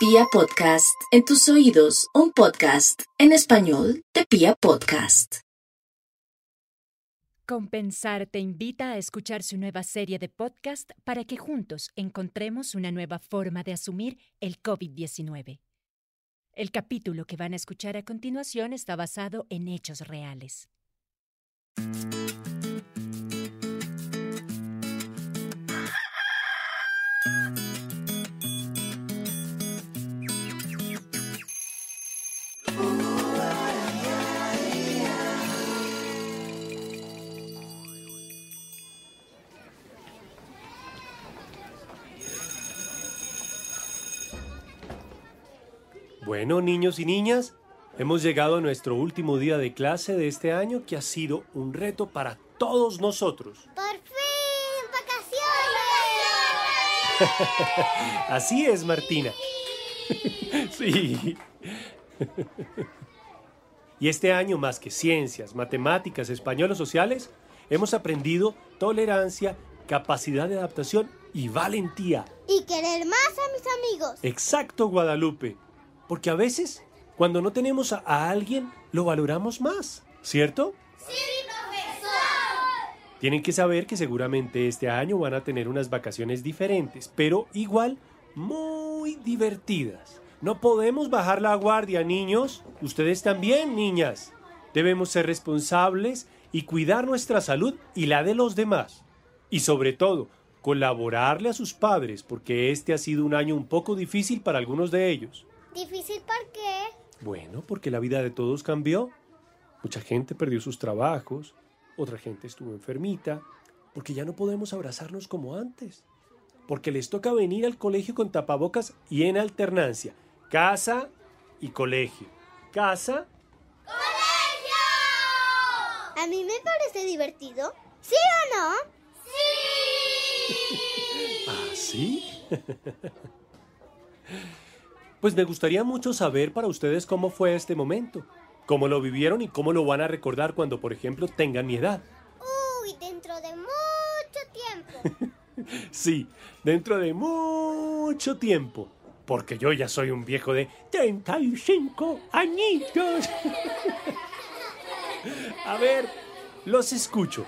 Pia Podcast, en tus oídos, un podcast en español de Pia Podcast. Compensar te invita a escuchar su nueva serie de podcast para que juntos encontremos una nueva forma de asumir el COVID-19. El capítulo que van a escuchar a continuación está basado en hechos reales. Bueno, niños y niñas, hemos llegado a nuestro último día de clase de este año que ha sido un reto para todos nosotros. ¡Por fin! ¡Vacaciones! Así es, Martina. Sí. Y este año, más que ciencias, matemáticas, español o sociales, hemos aprendido tolerancia, capacidad de adaptación y valentía. Y querer más a mis amigos. Exacto, Guadalupe. Porque a veces, cuando no tenemos a, a alguien, lo valoramos más, ¿cierto? ¡Sí, profesor! Tienen que saber que seguramente este año van a tener unas vacaciones diferentes, pero igual muy divertidas. No podemos bajar la guardia, niños. Ustedes también, niñas. Debemos ser responsables y cuidar nuestra salud y la de los demás. Y sobre todo, colaborarle a sus padres, porque este ha sido un año un poco difícil para algunos de ellos. ¿Difícil por qué? Bueno, porque la vida de todos cambió. Mucha gente perdió sus trabajos, otra gente estuvo enfermita, porque ya no podemos abrazarnos como antes. Porque les toca venir al colegio con tapabocas y en alternancia, casa y colegio. Casa, ¿A mí me parece divertido? ¿Sí o no? ¡Sí! ¿ah, sí? pues me gustaría mucho saber para ustedes cómo fue este momento, cómo lo vivieron y cómo lo van a recordar cuando, por ejemplo, tengan mi edad. Uy, dentro de mucho tiempo. Sí, dentro de mucho tiempo. Porque yo ya soy un viejo de 35 añitos. A ver, los escucho.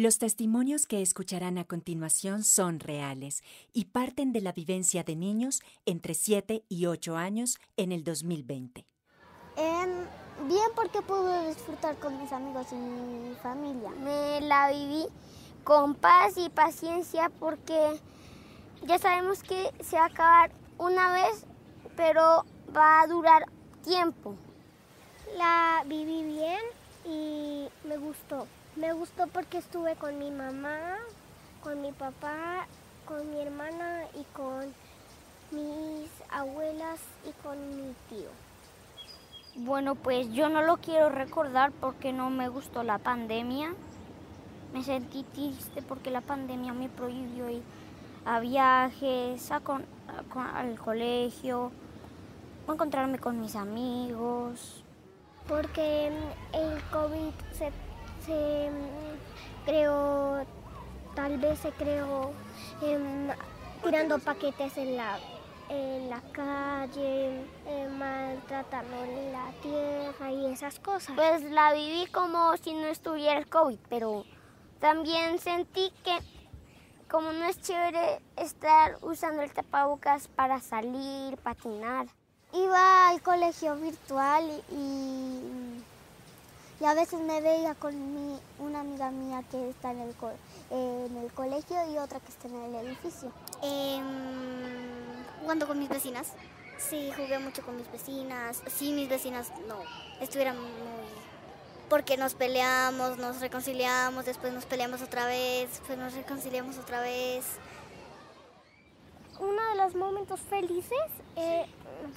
Los testimonios que escucharán a continuación son reales y parten de la vivencia de niños entre 7 y 8 años en el 2020. Em, bien porque pude disfrutar con mis amigos y mi familia. Me la viví con paz y paciencia porque ya sabemos que se va a acabar una vez, pero va a durar tiempo. La viví bien y me gustó. Me gustó porque estuve con mi mamá, con mi papá, con mi hermana y con mis abuelas y con mi tío. Bueno, pues yo no lo quiero recordar porque no me gustó la pandemia. Me sentí triste porque la pandemia me prohibió ir a viajes, a con- al colegio, a encontrarme con mis amigos. Porque el COVID se, mm, creó, tal vez se creó em, tirando paquetes en la, en la calle, eh, maltratando la tierra y esas cosas. Pues la viví como si no estuviera el COVID, pero también sentí que como no es chévere estar usando el tapabocas para salir, patinar. Iba al colegio virtual y, a veces me veía con mi- una amiga mía que está en el, en el colegio y otra que está en el edificio. jugando con mis vecinas. Sí, jugué mucho con mis vecinas. Sí, mis vecinas no, estuvieran muy... Porque nos peleamos, nos reconciliamos, después nos peleamos otra vez, después nos reconciliamos otra vez. Los momentos felices eh,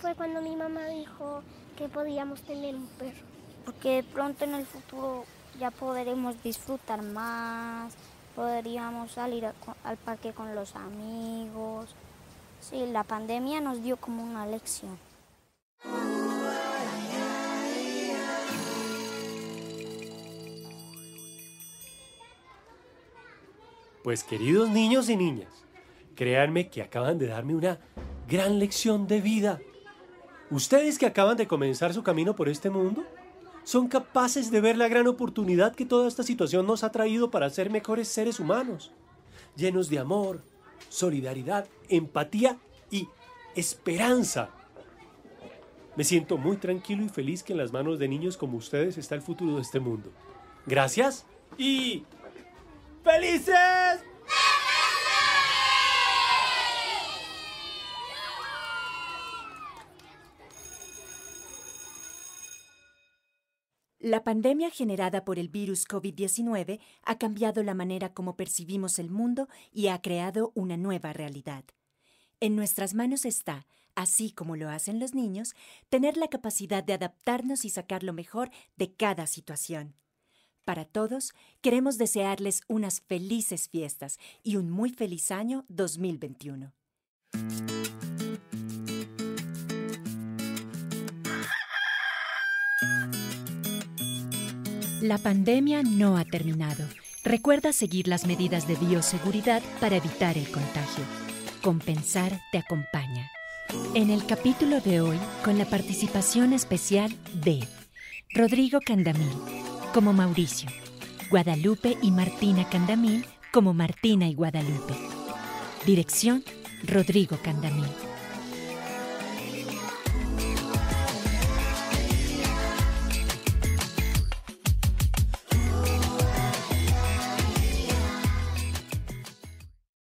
fue cuando mi mamá dijo que podíamos tener un perro. porque de pronto en el futuro ya podremos disfrutar más, podríamos salir a- al parque con los amigos. Sí, la pandemia nos dio como una lección. Pues queridos niños y niñas, créanme que acaban de darme una gran lección de vida. Ustedes que acaban de comenzar su camino por este mundo, son capaces de ver la gran oportunidad que toda esta situación nos ha traído para ser mejores seres humanos, llenos de amor, solidaridad, empatía y esperanza. Me siento muy tranquilo y feliz que en las manos de niños como ustedes está el futuro de este mundo. Gracias y felices. La pandemia generada por el virus COVID-19 ha cambiado la manera como percibimos el mundo y ha creado una nueva realidad. En nuestras manos está, así como lo hacen los niños, tener la capacidad de adaptarnos y sacar lo mejor de cada situación. Para todos, queremos desearles unas felices fiestas y un muy feliz año 2021. La pandemia no ha terminado. Recuerda seguir las medidas de bioseguridad para evitar el contagio. Compensar te acompaña. En el capítulo de hoy, con la participación especial de Rodrigo Candamil como Mauricio, Guadalupe y Martina Candamil como Martina y Guadalupe. Dirección, Rodrigo Candamil.